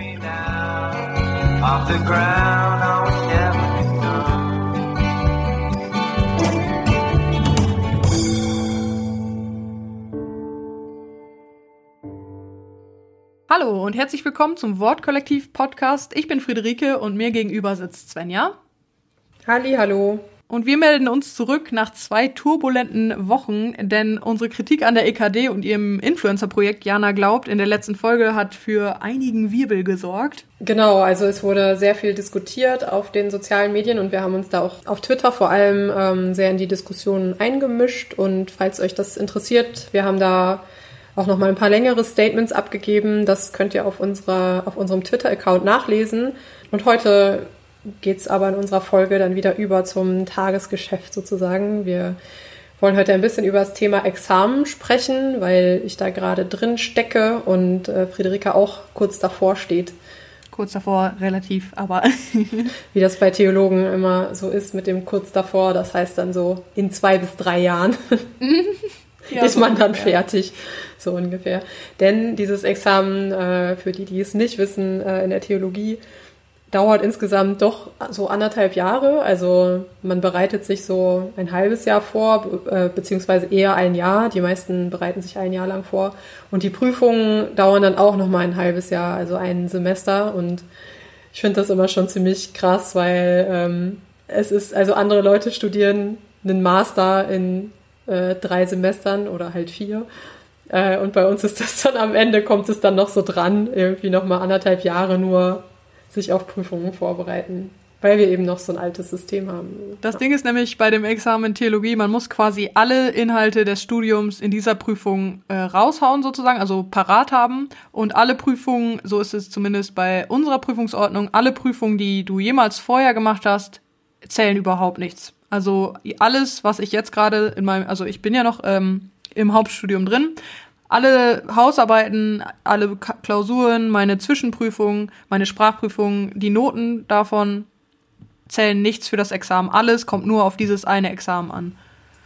me now off the ground. I was never enough. Hallo und herzlich willkommen zum Wortkollektiv Podcast. Ich bin Friederike und mir gegenüber sitzt Svenja. Halli, hallo. Und wir melden uns zurück nach zwei turbulenten Wochen, denn unsere Kritik an der EKD und ihrem Influencer-Projekt Jana glaubt in der letzten Folge hat für einigen Wirbel gesorgt. Genau, also es wurde sehr viel diskutiert auf den sozialen Medien und wir haben uns da auch auf Twitter vor allem ähm, sehr in die Diskussionen eingemischt. Und falls euch das interessiert, wir haben da auch noch mal ein paar längere Statements abgegeben. Das könnt ihr auf unserer auf unserem Twitter-Account nachlesen. Und heute geht's aber in unserer Folge dann wieder über zum Tagesgeschäft sozusagen. Wir wollen heute ein bisschen über das Thema Examen sprechen, weil ich da gerade drin stecke und äh, Friederika auch kurz davor steht. Kurz davor, relativ, aber. Wie das bei Theologen immer so ist mit dem kurz davor, das heißt dann so in zwei bis drei Jahren Ja, ist so man dann ungefähr. fertig, so ungefähr. Denn dieses Examen, äh, für die, die es nicht wissen, äh, in der Theologie, dauert insgesamt doch so anderthalb Jahre. Also man bereitet sich so ein halbes Jahr vor, äh, beziehungsweise eher ein Jahr. Die meisten bereiten sich ein Jahr lang vor. Und die Prüfungen dauern dann auch nochmal ein halbes Jahr, also ein Semester. Und ich finde das immer schon ziemlich krass, weil ähm, es ist, also andere Leute studieren einen Master in äh, drei Semestern oder halt vier. Äh, und bei uns ist das dann am Ende, kommt es dann noch so dran, irgendwie nochmal anderthalb Jahre nur sich auf Prüfungen vorbereiten, weil wir eben noch so ein altes System haben. Das Ding ist nämlich bei dem Examen Theologie, man muss quasi alle Inhalte des Studiums in dieser Prüfung äh, raushauen sozusagen, also parat haben. Und alle Prüfungen, so ist es zumindest bei unserer Prüfungsordnung, alle Prüfungen, die du jemals vorher gemacht hast, zählen überhaupt nichts. Also alles, was ich jetzt gerade in meinem, also ich bin ja noch ähm, im Hauptstudium drin, alle Hausarbeiten, alle Klausuren, meine Zwischenprüfungen, meine Sprachprüfungen, die Noten davon zählen nichts für das Examen. Alles kommt nur auf dieses eine Examen an.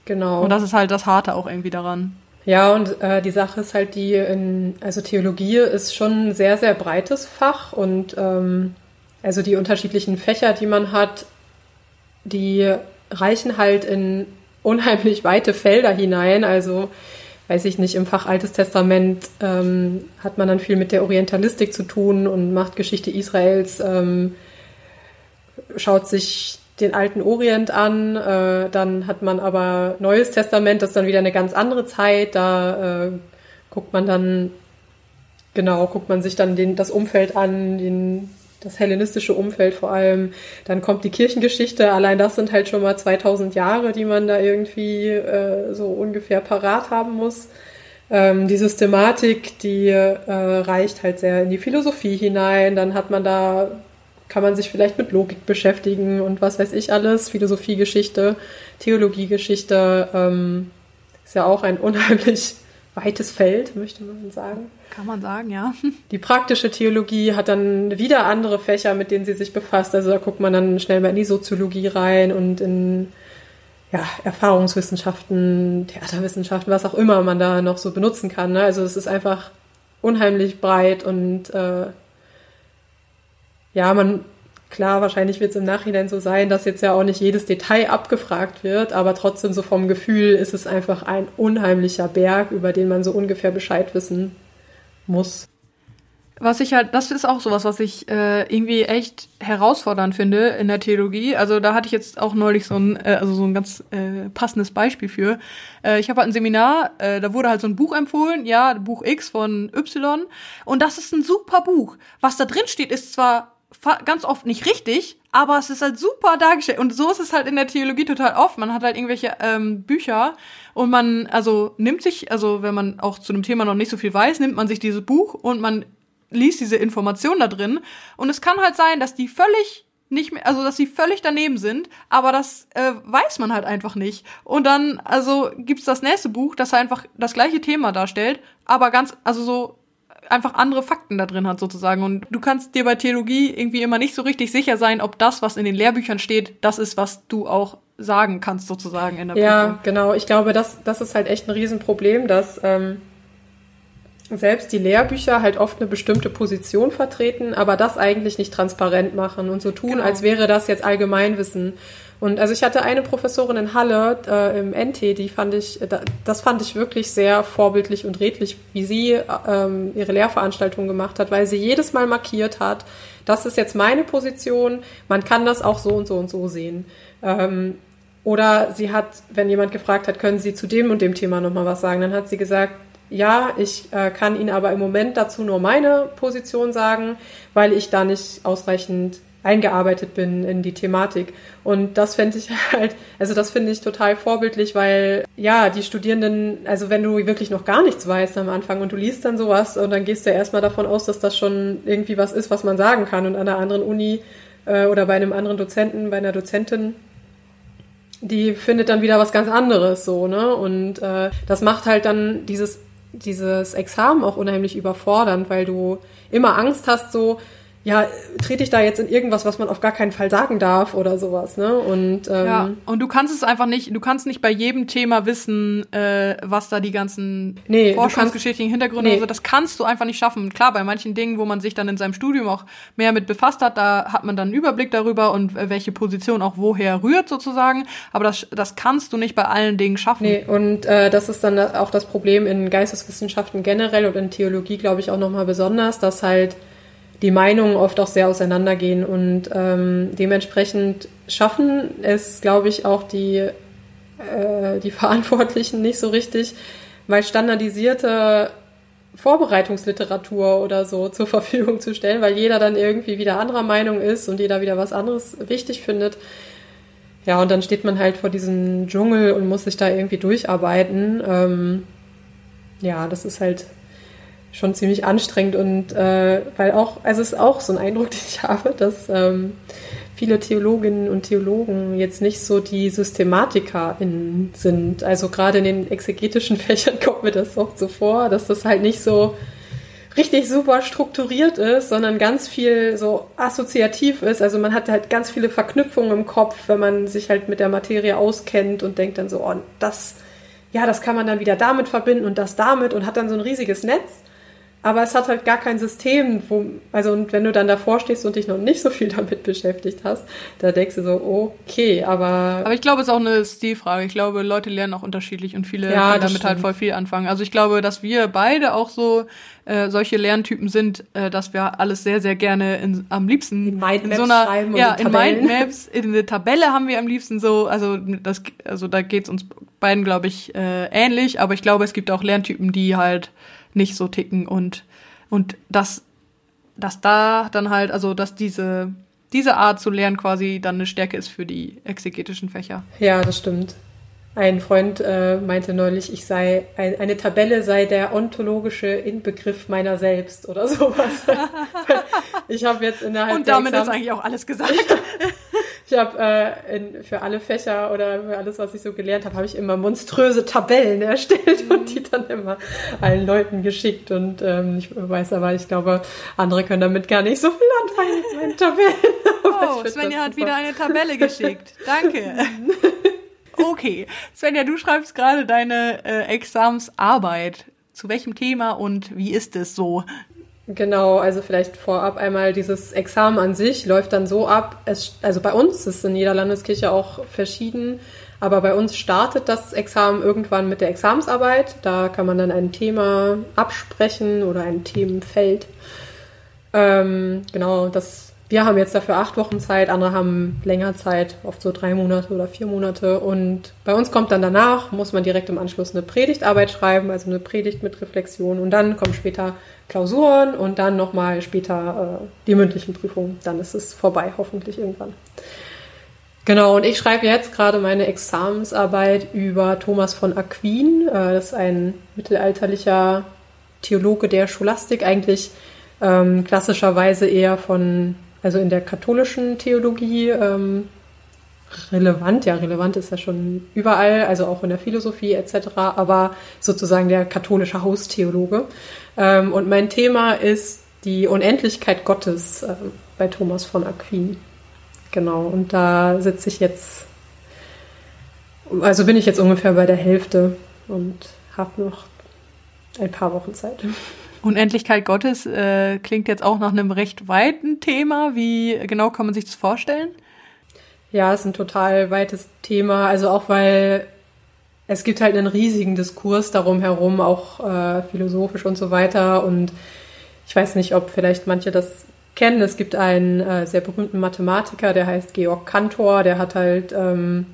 Genau. Und das ist halt das Harte auch irgendwie daran. Ja, und äh, die Sache ist halt die, in, also Theologie ist schon ein sehr, sehr breites Fach und ähm, also die unterschiedlichen Fächer, die man hat, die reichen halt in unheimlich weite Felder hinein. Also weiß ich nicht, im Fach Altes Testament ähm, hat man dann viel mit der Orientalistik zu tun und macht Geschichte Israels, ähm, schaut sich den alten Orient an, äh, dann hat man aber Neues Testament, das ist dann wieder eine ganz andere Zeit, da äh, guckt man dann, genau, guckt man sich dann den, das Umfeld an, den, das hellenistische Umfeld vor allem, dann kommt die Kirchengeschichte, allein das sind halt schon mal 2000 Jahre, die man da irgendwie äh, so ungefähr parat haben muss. Ähm, die Systematik, die äh, reicht halt sehr in die Philosophie hinein, dann hat man da kann man sich vielleicht mit Logik beschäftigen und was weiß ich alles, Philosophiegeschichte, Theologiegeschichte, ähm, ist ja auch ein unheimlich weites Feld, möchte man sagen. Kann man sagen, ja. Die praktische Theologie hat dann wieder andere Fächer, mit denen sie sich befasst. Also da guckt man dann schnell mal in die Soziologie rein und in ja, Erfahrungswissenschaften, Theaterwissenschaften, was auch immer man da noch so benutzen kann. Ne? Also es ist einfach unheimlich breit und äh, ja, man, klar, wahrscheinlich wird es im Nachhinein so sein, dass jetzt ja auch nicht jedes Detail abgefragt wird, aber trotzdem so vom Gefühl ist es einfach ein unheimlicher Berg, über den man so ungefähr Bescheid wissen muss. Was ich halt, das ist auch sowas, was ich äh, irgendwie echt herausfordernd finde in der Theologie. Also da hatte ich jetzt auch neulich so ein, äh, also so ein ganz äh, passendes Beispiel für. Äh, ich habe halt ein Seminar, äh, da wurde halt so ein Buch empfohlen, ja, Buch X von Y. Und das ist ein super Buch. Was da drin steht, ist zwar ganz oft nicht richtig, aber es ist halt super dargestellt. Und so ist es halt in der Theologie total oft. Man hat halt irgendwelche ähm, Bücher und man, also nimmt sich, also wenn man auch zu dem Thema noch nicht so viel weiß, nimmt man sich dieses Buch und man liest diese Information da drin. Und es kann halt sein, dass die völlig nicht mehr, also dass sie völlig daneben sind, aber das äh, weiß man halt einfach nicht. Und dann, also gibt's das nächste Buch, das einfach das gleiche Thema darstellt, aber ganz, also so einfach andere Fakten da drin hat sozusagen. Und du kannst dir bei Theologie irgendwie immer nicht so richtig sicher sein, ob das, was in den Lehrbüchern steht, das ist, was du auch sagen kannst sozusagen in der Ja, Prüfung. genau. Ich glaube, das, das ist halt echt ein Riesenproblem, dass ähm, selbst die Lehrbücher halt oft eine bestimmte Position vertreten, aber das eigentlich nicht transparent machen und so tun, Genau. als wäre das jetzt Allgemeinwissen. Und also ich hatte eine Professorin in Halle äh, im NT, die fand ich, äh, da- das fand ich wirklich sehr vorbildlich und redlich, wie sie äh, ähm, ihre Lehrveranstaltung gemacht hat, weil sie jedes Mal markiert hat, das ist jetzt meine Position, man kann das auch so und so und so sehen. Ähm, oder sie hat, wenn jemand gefragt hat, können Sie zu dem und dem Thema nochmal was sagen, dann hat sie gesagt, ja, ich äh, kann Ihnen aber im Moment dazu nur meine Position sagen, weil ich da nicht ausreichend eingearbeitet bin in die Thematik. Und das fände ich halt, also das finde ich total vorbildlich, weil ja, die Studierenden, also wenn du wirklich noch gar nichts weißt am Anfang und du liest dann sowas und dann gehst du erstmal davon aus, dass das schon irgendwie was ist, was man sagen kann. Und an einer anderen Uni äh, oder bei einem anderen Dozenten, bei einer Dozentin, die findet dann wieder was ganz anderes so, ne? Und äh, das macht halt dann dieses, dieses Examen auch unheimlich überfordernd, weil du immer Angst hast, so, ja, trete ich da jetzt in irgendwas, was man auf gar keinen Fall sagen darf oder sowas, ne? Und ähm, Ja, und du kannst es einfach nicht, du kannst nicht bei jedem Thema wissen, äh, was da die ganzen Nee, forschungsgeschichtlichen Hintergründe nee. und so, das kannst du einfach nicht schaffen. Klar, bei manchen Dingen, wo man sich dann in seinem Studium auch mehr mit befasst hat, da hat man dann einen Überblick darüber und äh, welche Position auch woher rührt sozusagen, aber das, das kannst du nicht bei allen Dingen schaffen. Nee, und äh, das ist dann auch das Problem in Geisteswissenschaften generell und in Theologie, glaube ich, auch nochmal besonders, dass halt die Meinungen oft auch sehr auseinandergehen und ähm, dementsprechend schaffen es, glaube ich, auch die, äh, die Verantwortlichen nicht so richtig, weil standardisierte Vorbereitungsliteratur oder so zur Verfügung zu stellen, weil jeder dann irgendwie wieder anderer Meinung ist und jeder wieder was anderes wichtig findet. Ja, und dann steht man halt vor diesem Dschungel und muss sich da irgendwie durcharbeiten. Ähm, ja, das ist halt schon ziemlich anstrengend und äh, weil auch, also es ist auch so ein Eindruck, den ich habe, dass ähm, viele Theologinnen und Theologen jetzt nicht so die SystematikerInnen sind. Also gerade in den exegetischen Fächern kommt mir das auch so vor, dass das halt nicht so richtig super strukturiert ist, sondern ganz viel so assoziativ ist. Also man hat halt ganz viele Verknüpfungen im Kopf, wenn man sich halt mit der Materie auskennt und denkt dann so, oh, das, ja, das kann man dann wieder damit verbinden und das damit und hat dann so ein riesiges Netz. Aber es hat halt gar kein System, wo, also und wenn du dann davor stehst und dich noch nicht so viel damit beschäftigt hast, da denkst du so, okay, aber, Aber ich glaube, es ist auch eine Stilfrage. Ich glaube, Leute lernen auch unterschiedlich und viele Ja, können damit halt stimmt. voll viel anfangen. Also ich glaube, dass wir beide auch so äh, solche Lerntypen sind, äh, dass wir alles sehr, sehr gerne in, am liebsten In Mindmaps so einer, schreiben ja, in in. Mindmaps, in eine Tabelle haben wir am liebsten so, also das, also da geht's uns beiden, glaube ich, äh, ähnlich, aber ich glaube, es gibt auch Lerntypen, die halt nicht so ticken und und dass dass da dann halt, also dass diese diese Art zu lernen quasi dann eine Stärke ist für die exegetischen Fächer. ja, das stimmt. Ein Freund äh, meinte neulich, ich sei, ein, eine Tabelle sei der ontologische Inbegriff meiner selbst oder sowas. ich habe jetzt innerhalb Und damit ist Examen- eigentlich auch alles gesagt. Ich habe äh, in- für alle Fächer oder für alles, was ich so gelernt habe, habe ich immer monströse Tabellen erstellt Mhm. und die dann immer allen Leuten geschickt. Und ähm, ich weiß aber, ich glaube, andere können damit gar nicht so viel anfangen mit meinen Tabellen. Oh, Svenja hat super. wieder eine Tabelle geschickt. Danke. Okay, Svenja, du schreibst gerade deine äh, Examsarbeit. Zu welchem Thema und wie ist es so? Genau, also vielleicht vorab einmal dieses Examen an sich läuft dann so ab. Es, also bei uns ist in jeder Landeskirche auch verschieden, aber bei uns startet das Examen irgendwann mit der Examensarbeit. Da kann man dann ein Thema absprechen oder ein Themenfeld. Ähm, genau, das, wir haben jetzt dafür acht Wochen Zeit, andere haben länger Zeit, oft so drei Monate oder vier Monate. Und bei uns kommt dann danach, muss man direkt im Anschluss eine Predigtarbeit schreiben, also eine Predigt mit Reflexion. Und dann kommen später Klausuren und dann nochmal später äh, die mündlichen Prüfungen. Dann ist es vorbei, hoffentlich irgendwann. Genau, und ich schreibe jetzt gerade meine Examensarbeit über Thomas von Aquin. Äh, das ist ein mittelalterlicher Theologe der Scholastik, eigentlich ähm, klassischerweise eher von, also in der katholischen Theologie ähm, relevant. Ja, relevant ist ja schon überall, also auch in der Philosophie etc., aber sozusagen der katholische Haustheologe. Ähm, und mein Thema ist die Unendlichkeit Gottes ähm, bei Thomas von Aquin. Genau, und da sitze ich jetzt, also bin ich jetzt ungefähr bei der Hälfte und habe noch ein paar Wochen Zeit. Unendlichkeit Gottes äh, klingt jetzt auch nach einem recht weiten Thema. Wie genau kann man sich das vorstellen? Ja, ist ein total weites Thema. Also auch weil es gibt halt einen riesigen Diskurs darum herum, auch äh, philosophisch und so weiter. Und ich weiß nicht, ob vielleicht manche das kennen. Es gibt einen äh, sehr berühmten Mathematiker, der heißt Georg Cantor. Der hat halt ähm,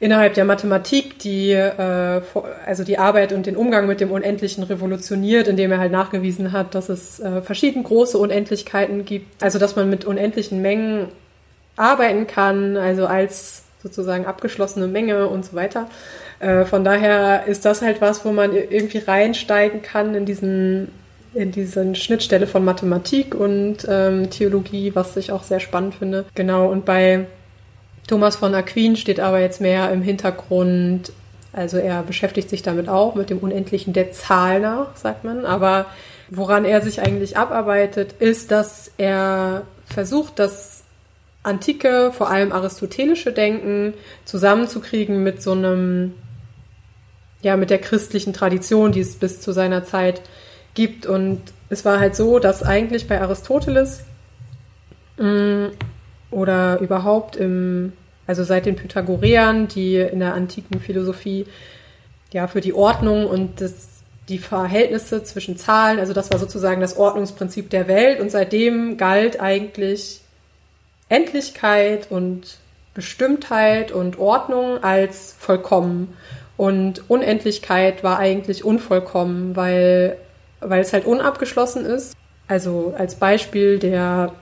innerhalb der Mathematik die, äh, also die Arbeit und den Umgang mit dem Unendlichen revolutioniert, indem er halt nachgewiesen hat, dass es äh, verschieden große Unendlichkeiten gibt. Also dass man mit unendlichen Mengen arbeiten kann, also als sozusagen abgeschlossene Menge und so weiter. Äh, von daher ist das halt was, wo man irgendwie reinsteigen kann in diesen in diesen Schnittstelle von Mathematik und ähm, Theologie, was ich auch sehr spannend finde. Genau, und bei Thomas von Aquin steht aber jetzt mehr im Hintergrund, also er beschäftigt sich damit auch, mit dem Unendlichen der Zahl nach, sagt man. Aber woran er sich eigentlich abarbeitet, ist, dass er versucht, das antike, vor allem aristotelische Denken zusammenzukriegen mit so einem, ja, mit der christlichen Tradition, die es bis zu seiner Zeit gibt. Und es war halt so, dass eigentlich bei Aristoteles mh, mm, oder überhaupt im, also seit den Pythagoreern, die in der antiken Philosophie ja für die Ordnung und das, die Verhältnisse zwischen Zahlen, also das war sozusagen das Ordnungsprinzip der Welt und seitdem galt eigentlich Endlichkeit und Bestimmtheit und Ordnung als vollkommen. Und Unendlichkeit war eigentlich unvollkommen, weil, weil es halt unabgeschlossen ist. Also als Beispiel der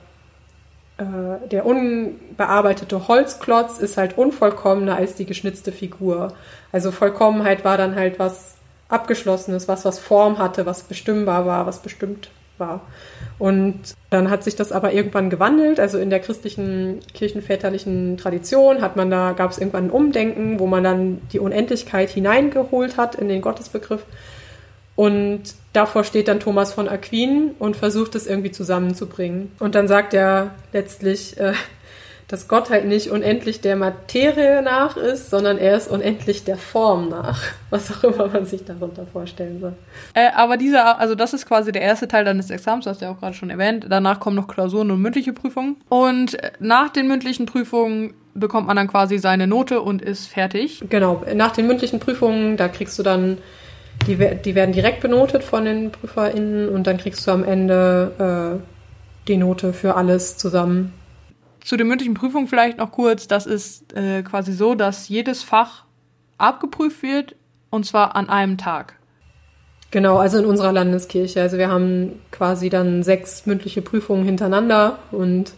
äh, der unbearbeitete Holzklotz ist halt unvollkommener als die geschnitzte Figur. Also Vollkommenheit war dann halt was Abgeschlossenes, was was Form hatte, was bestimmbar war, was bestimmt war. Und dann hat sich das aber irgendwann gewandelt. Also in der christlichen kirchenväterlichen Tradition hat man da, gab es irgendwann ein Umdenken, wo man dann die Unendlichkeit hineingeholt hat in den Gottesbegriff. Und davor steht dann Thomas von Aquin und versucht es irgendwie zusammenzubringen. Und dann sagt er letztlich, äh, dass Gott halt nicht unendlich der Materie nach ist, sondern er ist unendlich der Form nach. Was auch immer man sich darunter vorstellen soll. Äh, aber dieser, also das ist quasi der erste Teil deines Examens, hast du ja auch gerade schon erwähnt. Danach kommen noch Klausuren und mündliche Prüfungen. Und nach den mündlichen Prüfungen bekommt man dann quasi seine Note und ist fertig. Genau, nach den mündlichen Prüfungen, da kriegst du dann die, die werden direkt benotet von den PrüferInnen und dann kriegst du am Ende äh, die Note für alles zusammen. Zu der mündlichen Prüfung vielleicht noch kurz. Das ist äh, quasi so, dass jedes Fach abgeprüft wird und zwar an einem Tag. Genau, also in unserer Landeskirche. Also wir haben quasi dann sechs mündliche Prüfungen hintereinander und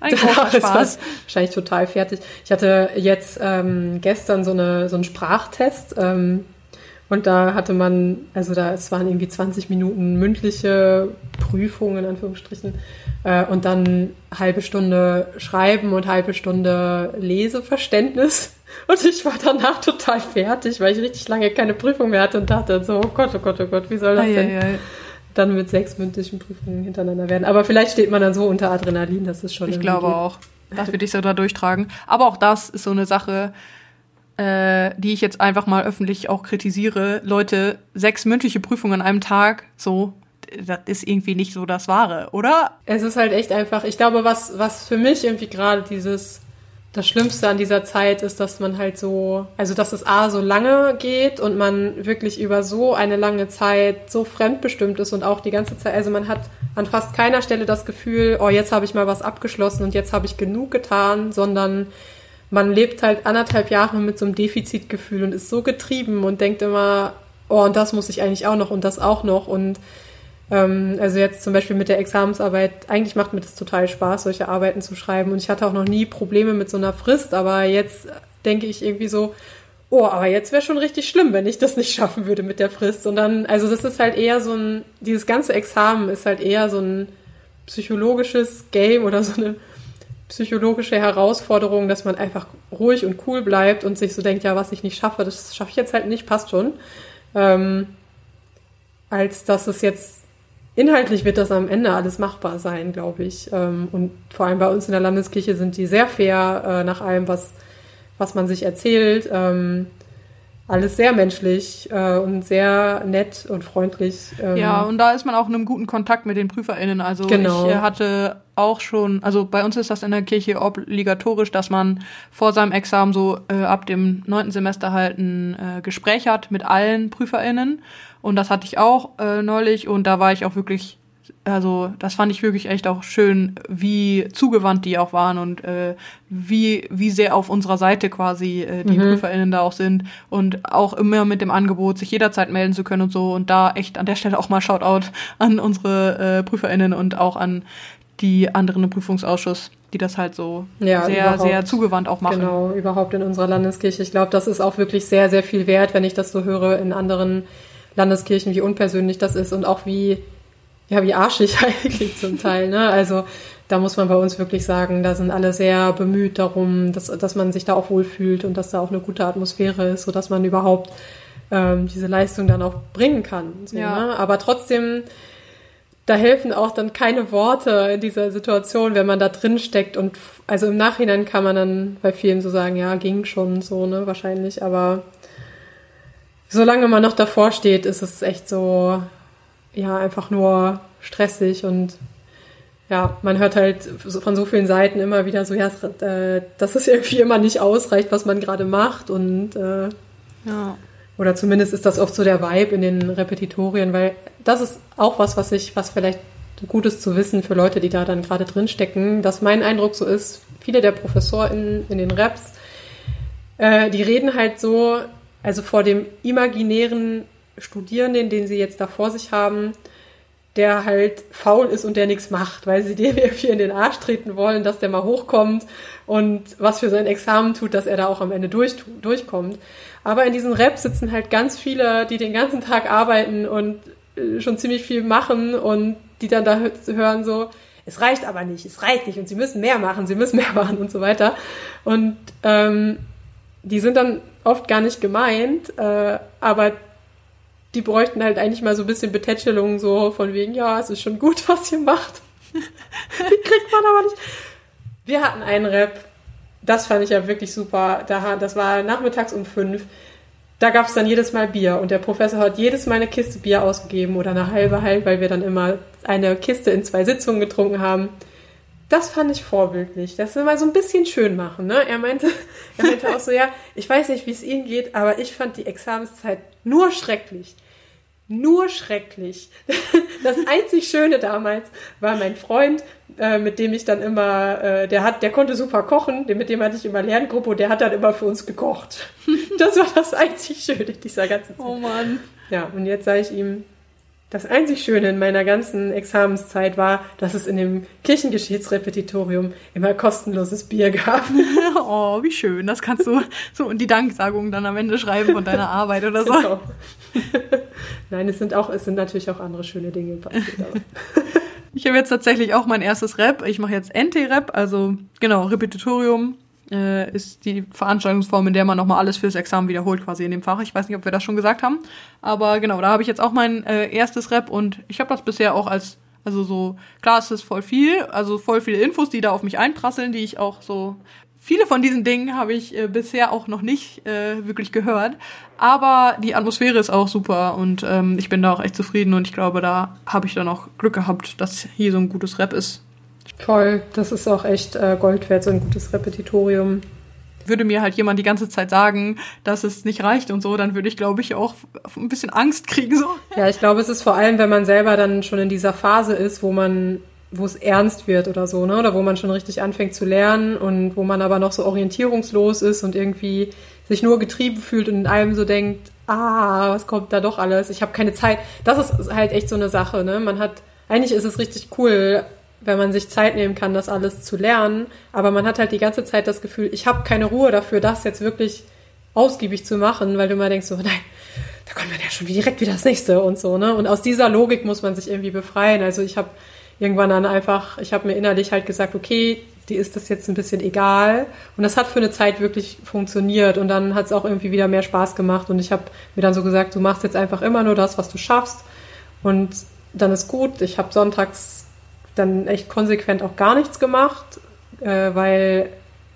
ein großer Spaß. wahrscheinlich total fertig. Ich hatte jetzt ähm, gestern so, eine, so einen Sprachtest. Ähm, und da hatte man, also da, es waren irgendwie 20 Minuten mündliche Prüfungen in Anführungsstrichen äh, und dann halbe Stunde Schreiben und halbe Stunde Leseverständnis. Und ich war danach total fertig, weil ich richtig lange keine Prüfung mehr hatte und dachte so, oh Gott, oh Gott, oh Gott, wie soll das denn Eieiei. dann mit sechs mündlichen Prüfungen hintereinander werden? Aber vielleicht steht man dann so unter Adrenalin, dass es schon Ich glaube geht. auch. Das würde ich so da durchtragen. Aber auch das ist so eine Sache, äh, die ich jetzt einfach mal öffentlich auch kritisiere. Leute, sechs mündliche Prüfungen an einem Tag, so, das ist irgendwie nicht so das Wahre, oder? Es ist halt echt einfach, ich glaube, was, was für mich irgendwie gerade dieses, das Schlimmste an dieser Zeit ist, dass man halt so, also dass es A so lange geht und man wirklich über so eine lange Zeit so fremdbestimmt ist und auch die ganze Zeit, also man hat an fast keiner Stelle das Gefühl, oh, jetzt habe ich mal was abgeschlossen und jetzt habe ich genug getan, sondern man lebt halt anderthalb Jahre mit so einem Defizitgefühl und ist so getrieben und denkt immer, oh, und das muss ich eigentlich auch noch und das auch noch und ähm, also jetzt zum Beispiel mit der Examensarbeit, eigentlich macht mir das total Spaß, solche Arbeiten zu schreiben. Und ich hatte auch noch nie Probleme mit so einer Frist, aber jetzt denke ich irgendwie so, oh, aber jetzt wäre schon richtig schlimm, wenn ich das nicht schaffen würde mit der Frist. Und dann, also das ist halt eher so ein, dieses ganze Examen ist halt eher so ein psychologisches Game oder so eine psychologische Herausforderung, dass man einfach ruhig und cool bleibt und sich so denkt, ja, was ich nicht schaffe, das schaffe ich jetzt halt nicht, passt schon. Ähm, als dass es jetzt inhaltlich wird das am Ende alles machbar sein, glaube ich. Ähm, und vor allem bei uns in der Landeskirche sind die sehr fair äh, nach allem, was, was man sich erzählt. Ähm, alles sehr menschlich äh, und sehr nett und freundlich. Ähm. Ja, und da ist man auch in einem guten Kontakt mit den PrüferInnen. Also genau. ich äh, hatte auch schon, also bei uns ist das in der Kirche obligatorisch, dass man vor seinem Examen so äh, ab dem neunten Semester halt ein äh, Gespräch hat mit allen PrüferInnen. Und das hatte ich auch äh, neulich und da war ich auch wirklich also das fand ich wirklich echt auch schön, wie zugewandt die auch waren und äh, wie, wie sehr auf unserer Seite quasi äh, die mhm. PrüferInnen da auch sind und auch immer mit dem Angebot, sich jederzeit melden zu können und so und da echt an der Stelle auch mal Shoutout an unsere äh, PrüferInnen und auch an die anderen im Prüfungsausschuss, die das halt so ja, sehr, sehr zugewandt auch machen. Genau, überhaupt in unserer Landeskirche. Ich glaube, das ist auch wirklich sehr, sehr viel wert, wenn ich das so höre in anderen Landeskirchen, wie unpersönlich das ist und auch wie ja, wie arschig eigentlich zum Teil. Ne? Also da muss man bei uns wirklich sagen, da sind alle sehr bemüht darum, dass, dass man sich da auch wohlfühlt und dass da auch eine gute Atmosphäre ist, sodass man überhaupt ähm, diese Leistung dann auch bringen kann. So, ja. ne? Aber trotzdem, da helfen auch dann keine Worte in dieser Situation, wenn man da drin steckt. Und also im Nachhinein kann man dann bei vielen so sagen, ja, ging schon so, ne, wahrscheinlich. Aber solange man noch davor steht, ist es echt so, ja einfach nur stressig und ja, man hört halt von so vielen Seiten immer wieder so, ja, äh, dass es irgendwie immer nicht ausreicht, was man gerade macht und äh, ja. Oder zumindest ist das oft so der Vibe in den Repetitorien, weil das ist auch was, was ich, was vielleicht gut ist zu wissen für Leute, die da dann gerade drin stecken, dass mein Eindruck so ist, viele der ProfessorInnen in den Reps, äh, die reden halt so, also vor dem imaginären Studierenden, den sie jetzt da vor sich haben, der halt faul ist und der nichts macht, weil sie dem irgendwie in den Arsch treten wollen, dass der mal hochkommt und was für sein Examen tut, dass er da auch am Ende durch, durchkommt. Aber in diesen Rap sitzen halt ganz viele, die den ganzen Tag arbeiten und äh, schon ziemlich viel machen und die dann da hören so, es reicht aber nicht, es reicht nicht und sie müssen mehr machen, sie müssen mehr machen und so weiter. Und ähm, die sind dann oft gar nicht gemeint, äh, aber die bräuchten halt eigentlich mal so ein bisschen Betätschelung, so von wegen, ja, es ist schon gut, was ihr macht. die kriegt man aber nicht. Wir hatten einen Rap, das fand ich ja wirklich super. Da, das war nachmittags um fünf. Da gab es dann jedes Mal Bier und der Professor hat jedes Mal eine Kiste Bier ausgegeben oder eine halbe halt, weil wir dann immer eine Kiste in zwei Sitzungen getrunken haben. Das fand ich vorbildlich. Das mal so ein bisschen schön machen. Ne? Er meinte, er meinte auch so, ja, ich weiß nicht, wie es Ihnen geht, aber ich fand die Examenszeit nur schrecklich nur schrecklich. Das einzig Schöne damals war mein Freund, äh, mit dem ich dann immer, äh, der hat, der konnte super kochen, mit dem hatte ich immer Lerngruppe und der hat dann immer für uns gekocht. Das war das einzig Schöne dieser ganzen Zeit. Oh Mann. Ja, und jetzt sage ich ihm, das einzig Schöne in meiner ganzen Examenszeit war, dass es in dem Kirchengeschichtsrepetitorium immer kostenloses Bier gab. oh, wie schön. Das kannst du so in die Danksagung dann am Ende schreiben von deiner Arbeit oder so. Genau. Nein, es sind auch, es sind natürlich auch andere schöne Dinge passiert. ich habe jetzt tatsächlich auch mein erstes Rap. Ich mache jetzt NT-Rap, also genau, Repetitorium äh, ist die Veranstaltungsform, in der man nochmal alles fürs Examen wiederholt, quasi in dem Fach. Ich weiß nicht, ob wir das schon gesagt haben. Aber genau, da habe ich jetzt auch mein äh, erstes Rep und ich habe das bisher auch als, also so, klar, es ist voll viel, also voll viele Infos, die da auf mich einprasseln, die ich auch so Viele von diesen Dingen habe ich äh, bisher auch noch nicht äh, wirklich gehört, aber die Atmosphäre ist auch super und ähm, ich bin da auch echt zufrieden und ich glaube, da habe ich dann auch Glück gehabt, dass hier so ein gutes Rap ist. Toll, das ist auch echt äh, Gold wert, so ein gutes Repetitorium. Würde mir halt jemand die ganze Zeit sagen, dass es nicht reicht und so, dann würde ich, glaube ich, auch ein bisschen Angst kriegen. So. Ja, ich glaube, es ist vor allem, wenn man selber dann schon in dieser Phase ist, wo man wo es ernst wird oder so, ne? Oder wo man schon richtig anfängt zu lernen und wo man aber noch so orientierungslos ist und irgendwie sich nur getrieben fühlt und in allem so denkt, ah, was kommt da doch alles? Ich habe keine Zeit. Das ist halt echt so eine Sache, ne? Man hat eigentlich ist es richtig cool, wenn man sich Zeit nehmen kann, das alles zu lernen. Aber man hat halt die ganze Zeit das Gefühl, ich habe keine Ruhe dafür, das jetzt wirklich ausgiebig zu machen, weil du immer denkst so, nein, da kommt dann ja schon direkt wieder das nächste und so, ne? Und aus dieser Logik muss man sich irgendwie befreien. Also ich habe irgendwann dann einfach, ich habe mir innerlich halt gesagt, okay, die ist das jetzt ein bisschen egal. Und das hat für eine Zeit wirklich funktioniert. Und dann hat es auch irgendwie wieder mehr Spaß gemacht. Und ich habe mir dann so gesagt, du machst jetzt einfach immer nur das, was du schaffst. Und dann ist gut. Ich habe sonntags dann echt konsequent auch gar nichts gemacht, äh, weil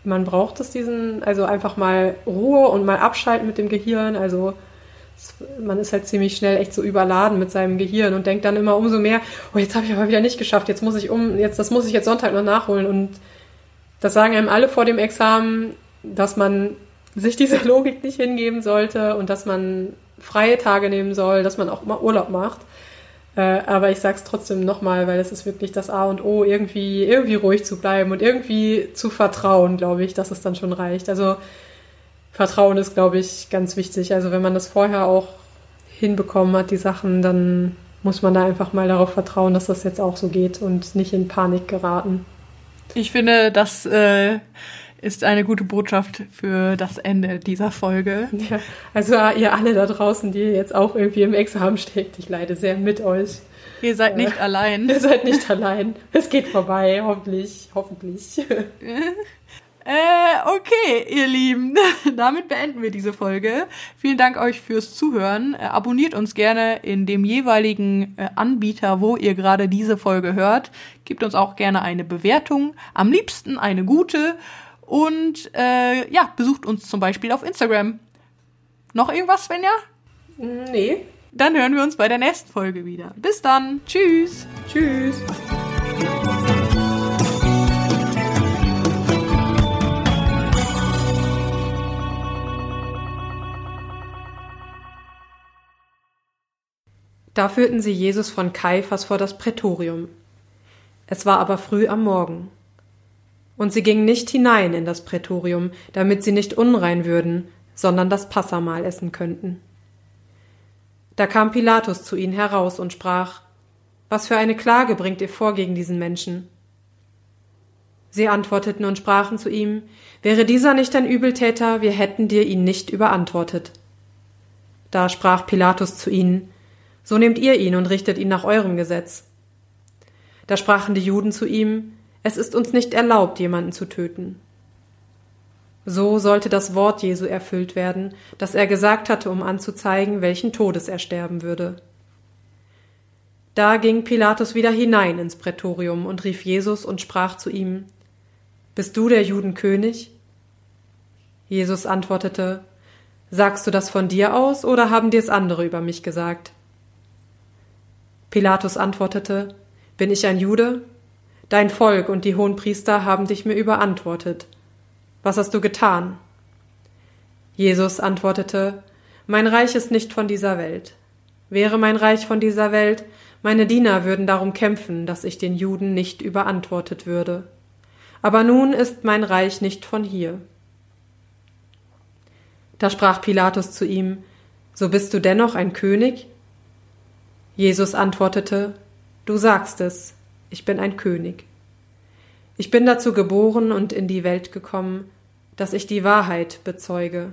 man braucht es diesen, also einfach mal Ruhe und mal abschalten mit dem Gehirn. Also man ist halt ziemlich schnell echt so überladen mit seinem Gehirn und denkt dann immer umso mehr, oh, jetzt habe ich aber wieder nicht geschafft, jetzt muss ich um, jetzt, das muss ich jetzt Sonntag noch nachholen. Und das sagen einem alle vor dem Examen, dass man sich dieser Logik nicht hingeben sollte und dass man freie Tage nehmen soll, dass man auch mal Urlaub macht. Äh, aber ich sag's trotzdem nochmal, weil es ist wirklich das A und O, irgendwie, irgendwie ruhig zu bleiben und irgendwie zu vertrauen, glaube ich, dass es dann schon reicht. Also Vertrauen ist, glaube ich, ganz wichtig. Also wenn man das vorher auch hinbekommen hat, die Sachen, dann muss man da einfach mal darauf vertrauen, dass das jetzt auch so geht und nicht in Panik geraten. Ich finde, das äh, ist eine gute Botschaft für das Ende dieser Folge. Ja, also ihr alle da draußen, die jetzt auch irgendwie im Examen steckt, ich leide sehr mit euch. Ihr seid nicht äh, allein. Ihr seid nicht allein. Es geht vorbei, hoffentlich, hoffentlich. Äh, okay, ihr Lieben, damit beenden wir diese Folge. Vielen Dank euch fürs Zuhören. Äh, abonniert uns gerne in dem jeweiligen äh, Anbieter, wo ihr gerade diese Folge hört. Gebt uns auch gerne eine Bewertung, am liebsten eine gute. Und äh, ja, besucht uns zum Beispiel auf Instagram. Noch irgendwas, Svenja? Nee. Dann hören wir uns bei der nächsten Folge wieder. Bis dann. Tschüss. Tschüss. Da führten sie Jesus von Kaiphas vor das Prätorium. Es war aber früh am Morgen. Und sie gingen nicht hinein in das Prätorium, damit sie nicht unrein würden, sondern das Passamahl essen könnten. Da kam Pilatus zu ihnen heraus und sprach, Was für eine Klage bringt ihr vor gegen diesen Menschen? Sie antworteten und sprachen zu ihm, Wäre dieser nicht ein Übeltäter, wir hätten dir ihn nicht überantwortet. Da sprach Pilatus zu ihnen, so nehmt ihr ihn und richtet ihn nach eurem Gesetz. Da sprachen die Juden zu ihm, es ist uns nicht erlaubt, jemanden zu töten. So sollte das Wort Jesu erfüllt werden, das er gesagt hatte, um anzuzeigen, welchen Todes er sterben würde. Da ging Pilatus wieder hinein ins Prätorium und rief Jesus und sprach zu ihm, Bist du der Juden König? Jesus antwortete, Sagst du das von dir aus oder haben dir's andere über mich gesagt? Pilatus antwortete, Bin ich ein Jude? Dein Volk und die Hohenpriester haben dich mir überantwortet. Was hast du getan? Jesus antwortete, Mein Reich ist nicht von dieser Welt. Wäre mein Reich von dieser Welt, meine Diener würden darum kämpfen, dass ich den Juden nicht überantwortet würde. Aber nun ist mein Reich nicht von hier. Da sprach Pilatus zu ihm, So bist du dennoch ein König? Jesus antwortete, Du sagst es, ich bin ein König. Ich bin dazu geboren und in die Welt gekommen, dass ich die Wahrheit bezeuge.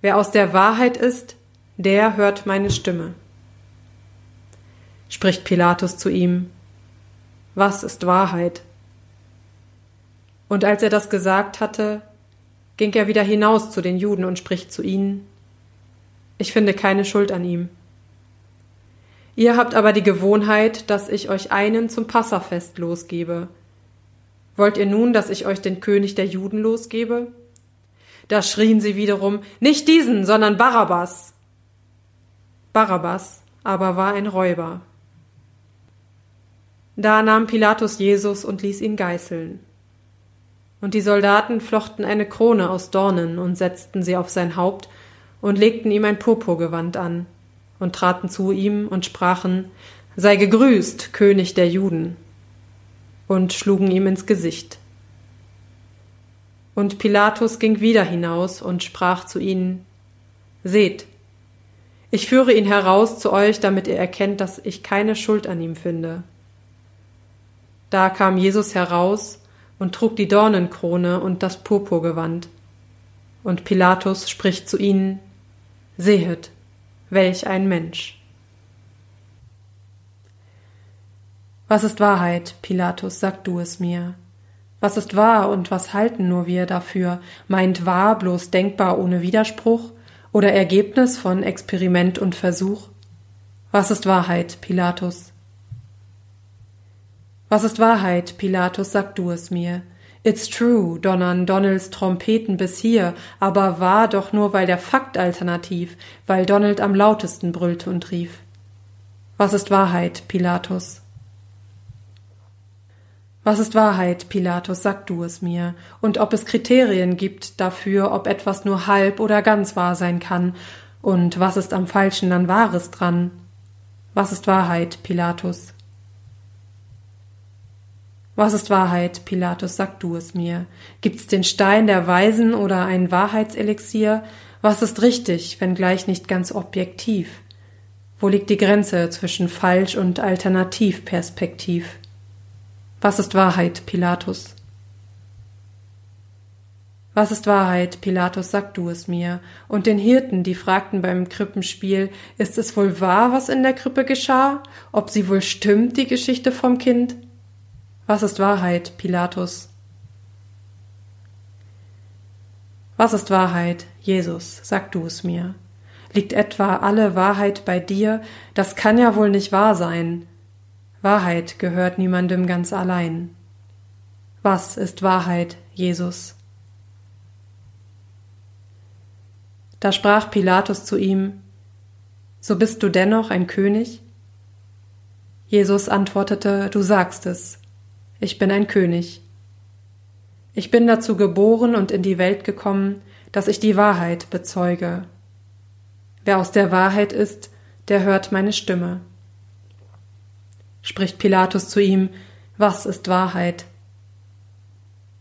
Wer aus der Wahrheit ist, der hört meine Stimme. Spricht Pilatus zu ihm, Was ist Wahrheit? Und als er das gesagt hatte, ging er wieder hinaus zu den Juden und spricht zu ihnen, Ich finde keine Schuld an ihm. Ihr habt aber die Gewohnheit, dass ich euch einen zum Passafest losgebe. Wollt ihr nun, dass ich euch den König der Juden losgebe? Da schrien sie wiederum, nicht diesen, sondern Barabbas. Barabbas aber war ein Räuber. Da nahm Pilatus Jesus und ließ ihn geißeln. Und die Soldaten flochten eine Krone aus Dornen und setzten sie auf sein Haupt und legten ihm ein Purpurgewand an und traten zu ihm und sprachen Sei gegrüßt, König der Juden, und schlugen ihm ins Gesicht. Und Pilatus ging wieder hinaus und sprach zu ihnen Seht, ich führe ihn heraus zu euch, damit ihr erkennt, dass ich keine Schuld an ihm finde. Da kam Jesus heraus und trug die Dornenkrone und das Purpurgewand. Und Pilatus spricht zu ihnen Sehet, Welch ein Mensch. Was ist Wahrheit, Pilatus, sag du es mir. Was ist wahr und was halten nur wir dafür? Meint wahr bloß denkbar ohne Widerspruch oder Ergebnis von Experiment und Versuch? Was ist Wahrheit, Pilatus? Was ist Wahrheit, Pilatus, sag du es mir. It's true, donnern Donalds Trompeten bis hier, aber war doch nur weil der Fakt alternativ, weil Donald am lautesten brüllte und rief. Was ist Wahrheit, Pilatus? Was ist Wahrheit, Pilatus, sag du es mir, und ob es Kriterien gibt dafür, ob etwas nur halb oder ganz wahr sein kann, und was ist am Falschen dann Wahres dran? Was ist Wahrheit, Pilatus? Was ist Wahrheit, Pilatus, sag du es mir. Gibt's den Stein der Weisen oder ein Wahrheitselixier? Was ist richtig, wenngleich nicht ganz objektiv? Wo liegt die Grenze zwischen falsch und alternativperspektiv? Was ist Wahrheit, Pilatus? Was ist Wahrheit, Pilatus, sag du es mir. Und den Hirten, die fragten beim Krippenspiel, ist es wohl wahr, was in der Krippe geschah? Ob sie wohl stimmt, die Geschichte vom Kind? Was ist Wahrheit, Pilatus? Was ist Wahrheit, Jesus, sag du es mir. Liegt etwa alle Wahrheit bei dir? Das kann ja wohl nicht wahr sein. Wahrheit gehört niemandem ganz allein. Was ist Wahrheit, Jesus? Da sprach Pilatus zu ihm, So bist du dennoch ein König? Jesus antwortete, Du sagst es, ich bin ein König. Ich bin dazu geboren und in die Welt gekommen, dass ich die Wahrheit bezeuge. Wer aus der Wahrheit ist, der hört meine Stimme spricht Pilatus zu ihm, was ist Wahrheit?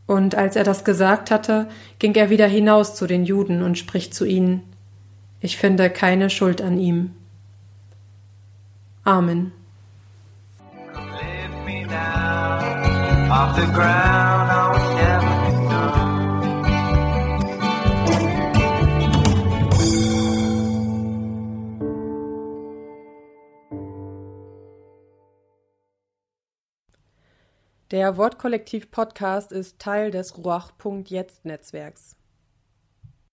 Und als er das gesagt hatte, ging er wieder hinaus zu den Juden und spricht zu ihnen, ich finde keine Schuld an ihm. Amen. Der Wortkollektiv Podcast ist Teil des Ruach.jetzt Netzwerks.